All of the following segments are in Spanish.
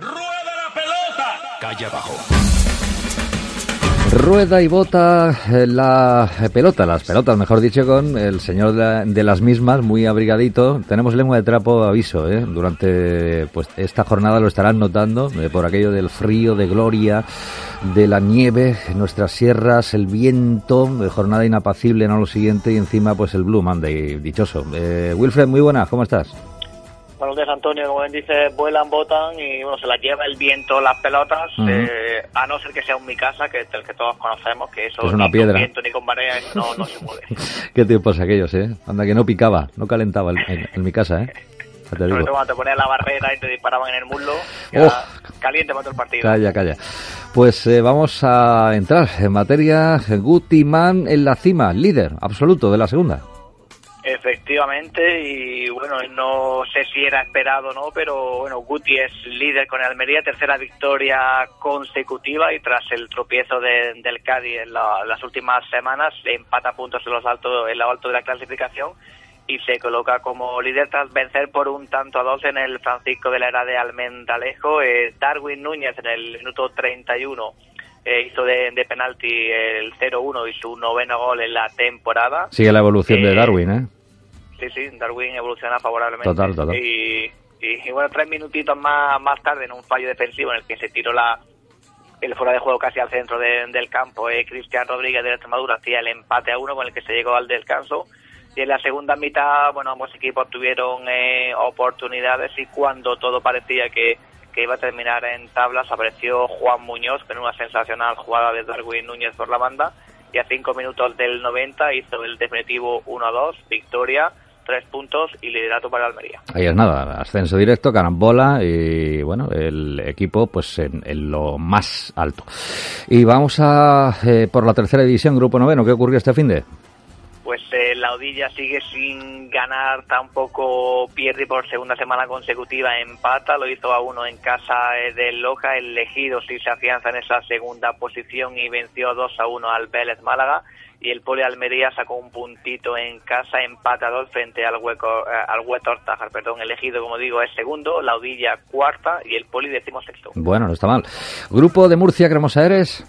Rueda la pelota. Calle abajo. Rueda y bota eh, la pelota, las pelotas, mejor dicho, con el señor de, la- de las mismas, muy abrigadito. Tenemos lengua de trapo, aviso, ¿eh? Durante pues esta jornada lo estarán notando, eh, por aquello del frío, de gloria, de la nieve, nuestras sierras, el viento, de jornada inapacible, no lo siguiente, y encima pues el Blue Monday, dichoso. Eh, Wilfred, muy buenas, ¿cómo estás? Buenos días, Antonio. Como bien dice, vuelan, botan y bueno, se las lleva el viento las pelotas, Ujú. eh, a no ser que sea un mi casa, que es el que todos conocemos, que eso Es una ni piedra. con viento ni con marea no, no se mueve. Qué tiempos aquellos, ¿eh? Anda que no picaba, no calentaba el- en, en mi casa, ¿eh? Sobre digo. todo cuando te ponías la barrera y te disparaban en el muslo, Oh. caliente todo el partido. Calla, calla. Pues eh, vamos a entrar en materia. Gutiman en la cima, líder absoluto de la segunda. Efectivamente, y bueno, no sé si era esperado o no, pero bueno, Guti es líder con el Almería, tercera victoria consecutiva y tras el tropiezo de- del Cádiz en la- las últimas semanas, empata puntos en los altos, en lo alto de la clasificación y se coloca como líder tras vencer por un tanto a dos en el Francisco de la Era de Almendalejo. Eh, Darwin Núñez en el minuto 31 eh, hizo de, de penalti el 0-1 y su noveno gol en la temporada. Sigue la evolución de Eh, Darwin, ¿eh? Sí, sí, Darwin evoluciona favorablemente. Total, total. Y, y, y bueno, tres minutitos más, más tarde, en un fallo defensivo en el que se tiró la el fuera de juego casi al centro de- del campo, eh, Cristian Rodríguez de Extremadura hacía el empate a uno con el que se llegó al descanso. Y en la segunda mitad, bueno, ambos equipos tuvieron eh, oportunidades y cuando todo parecía que, que iba a terminar en tablas, apareció Juan Muñoz con una sensacional jugada de Darwin Núñez por la banda y a cinco minutos del 90 hizo el definitivo 1-2, victoria, tres puntos y liderato para Almería. Ahí es nada, ascenso directo, carambola y bueno, el equipo pues en, lo más alto. Y vamos a eh, por la tercera división, grupo noveno, ¿qué ocurrió este fin de? Pues eh, la Odilla sigue sin ganar, tampoco pierde por segunda semana consecutiva, empata, lo hizo a uno en casa eh, del Loja, el Ejido sí se afianza en esa segunda posición y venció 2 a 1 al Vélez Málaga y el Poli Almería sacó un puntito en casa, empata a dos frente al hueco eh, al Huetor Tájar, perdón, el como digo es segundo, la Odilla cuarta y el Poli décimo sexto. Bueno, no está mal. Grupo de Murcia, Cremosa Eres.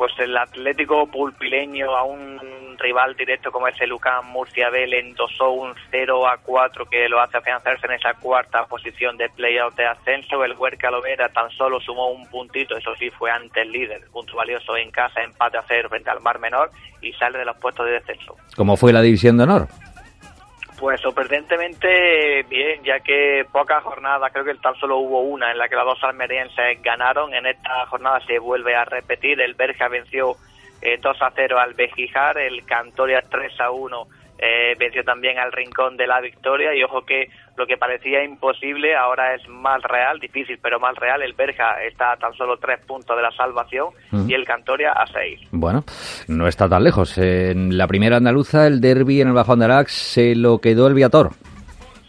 Pues el Atlético pulpileño a un rival directo como es el UCAM Murcia B le endosó un 0 a 4 que lo hace afianzarse en esa cuarta posición de playoff de ascenso. El Huerca Lovera tan solo sumó un puntito, eso sí fue ante el líder, punto valioso en casa, empate a cero frente al Mar Menor y sale de los puestos de descenso. ¿Cómo fue la división de honor? Pues sorprendentemente bien, ya que pocas jornadas, creo que tan solo hubo una en la que los dos almerienses ganaron. En esta jornada se vuelve a repetir. El Berja venció eh, 2 a 0 al Bejijar, el Cantoria 3 a 1 eh, venció también al Rincón de la Victoria. Y ojo que lo que parecía imposible ahora es más real, difícil pero más real. El Berja está a tan solo 3 puntos de la salvación Mm. y el Cantoria a 6. Bueno, no está tan lejos. En la primera andaluza, el derby en el Bajo Andarax se lo quedó el Viator.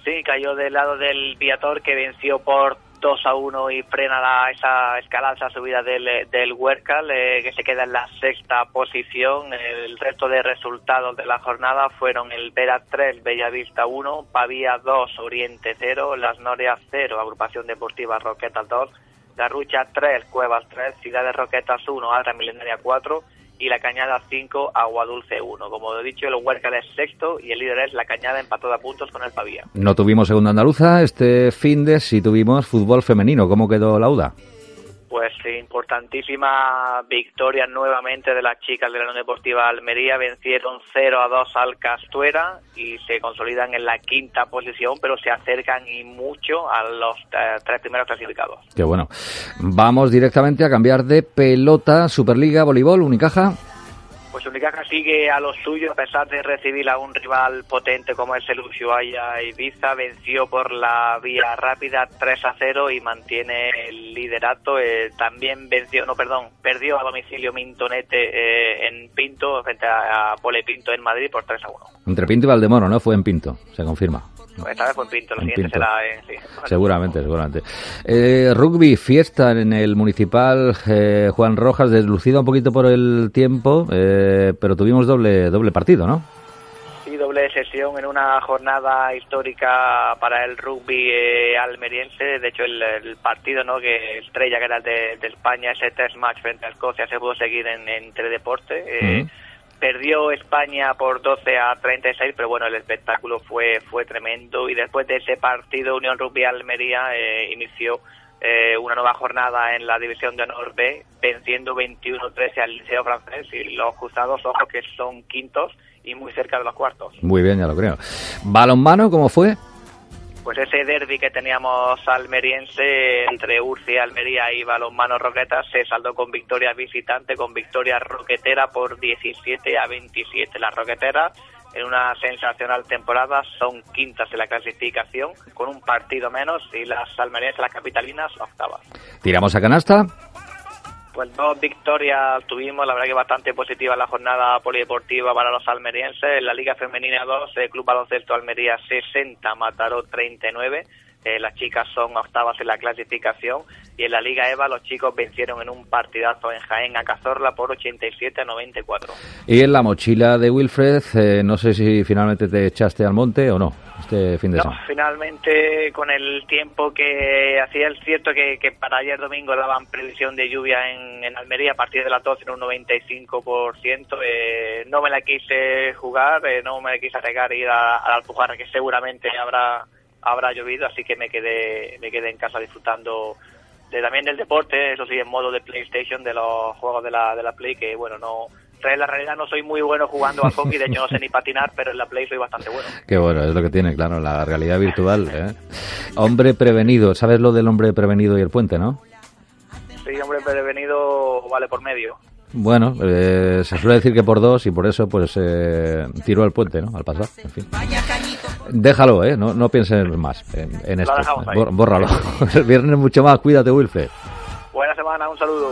Sí, cayó del lado del Viator que venció por 2 a 1 y frena la, esa escalada, esa subida del, del Huercal, eh, que se queda en la sexta posición. El resto de resultados de la jornada fueron el Vera 3, Bellavista 1, Pavía 2, Oriente 0, Las Norias 0, Agrupación Deportiva Roquetas 2, Garrucha 3, Cuevas 3, Ciudad de Roquetas 1, Alta Milenaria 4 y la Cañada 5, Agua Dulce 1. Como he dicho, el Huércal es sexto y el líder es la Cañada empatada a puntos con el Pavía. No tuvimos segunda andaluza, este fin de sí tuvimos fútbol femenino. ¿Cómo quedó la UDA? Pues importantísima victoria nuevamente de las chicas de la Unión Deportiva Almería. Vencieron 0 a 2 al Castuera y se consolidan en la quinta posición, pero se acercan y mucho a los eh, tres primeros clasificados. Qué bueno. Vamos directamente a cambiar de pelota. Superliga, voleibol, Unicaja. Pues Unicaja sigue a lo suyo a pesar de recibir a un rival potente como es el Ushuaia Ibiza. Venció por la vía rápida 3 a 0 y mantiene el liderato. Eh, también venció, no, perdón, perdió a domicilio Mintonete eh, en Pinto frente a, a Pole Pinto en Madrid por 3 a 1. Entre Pinto y Valdemoro, ¿no? Fue en Pinto, se confirma. Esta vez fue en Pinto, lo siguiente Pinto. será en... Sí. Seguramente, seguramente. Eh, rugby, fiesta en el municipal eh, Juan Rojas, deslucido un poquito por el tiempo, eh, pero tuvimos doble doble partido, ¿no? Sí, doble sesión en una jornada histórica para el rugby eh, almeriense. De hecho, el, el partido no que estrella que era el de, de España, ese test match frente a Escocia, se pudo seguir en, en Teledeporte. Eh. Perdió España por 12 a 36, pero bueno, el espectáculo fue fue tremendo. Y después de ese partido, Unión Rugby Almería eh, inició eh, una nueva jornada en la División de Honor B, venciendo 21-13 al Liceo Francés. Y los cruzados, ojo, que son quintos y muy cerca de los cuartos. Muy bien, ya lo creo. Balonmano, ¿cómo fue? Pues ese derby que teníamos almeriense entre Urcia, Almería y Balonmano Roquetas se saldó con victoria visitante, con victoria roquetera por 17 a 27. Las roqueteras en una sensacional temporada son quintas en la clasificación con un partido menos y las almerienses, las capitalinas, octavas. ¿Tiramos a canasta? Pues dos victorias tuvimos, la verdad que bastante positiva la jornada polideportiva para los almerienses. En la Liga Femenina 2, el Club Baloncesto Almería 60, Mataró 39. Eh, las chicas son octavas en la clasificación. Y en la Liga EVA los chicos vencieron en un partidazo en Jaén a Cazorla por 87 a 94. Y en la mochila de Wilfred, eh, no sé si finalmente te echaste al monte o no, este fin de No, semana. finalmente con el tiempo que hacía el cierto que, que para ayer domingo daban previsión de lluvia en, en Almería a partir de las 12 en un 95%, eh, no me la quise jugar, eh, no me la quise arriesgar ir a, a la Alpujarra que seguramente habrá habrá llovido, así que me quedé me quedé en casa disfrutando de, también del deporte, eso sí, en modo de PlayStation, de los juegos de la, de la Play, que bueno, no en la realidad no soy muy bueno jugando al hockey, de hecho no sé ni patinar, pero en la Play soy bastante bueno. Qué bueno, es lo que tiene, claro, la realidad virtual. ¿eh? Hombre prevenido, ¿sabes lo del hombre prevenido y el puente, no? Sí, hombre, prevenido vale por medio. Bueno, eh, se suele decir que por dos y por eso pues eh, tiró al puente, ¿no? Al pasar, en fin. Déjalo, ¿eh? No, no pienses más en, en Lo esto. dejamos ahí. Bor- bórralo. El viernes mucho más. Cuídate, Wilfred. Buena semana, un saludo.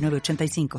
906985.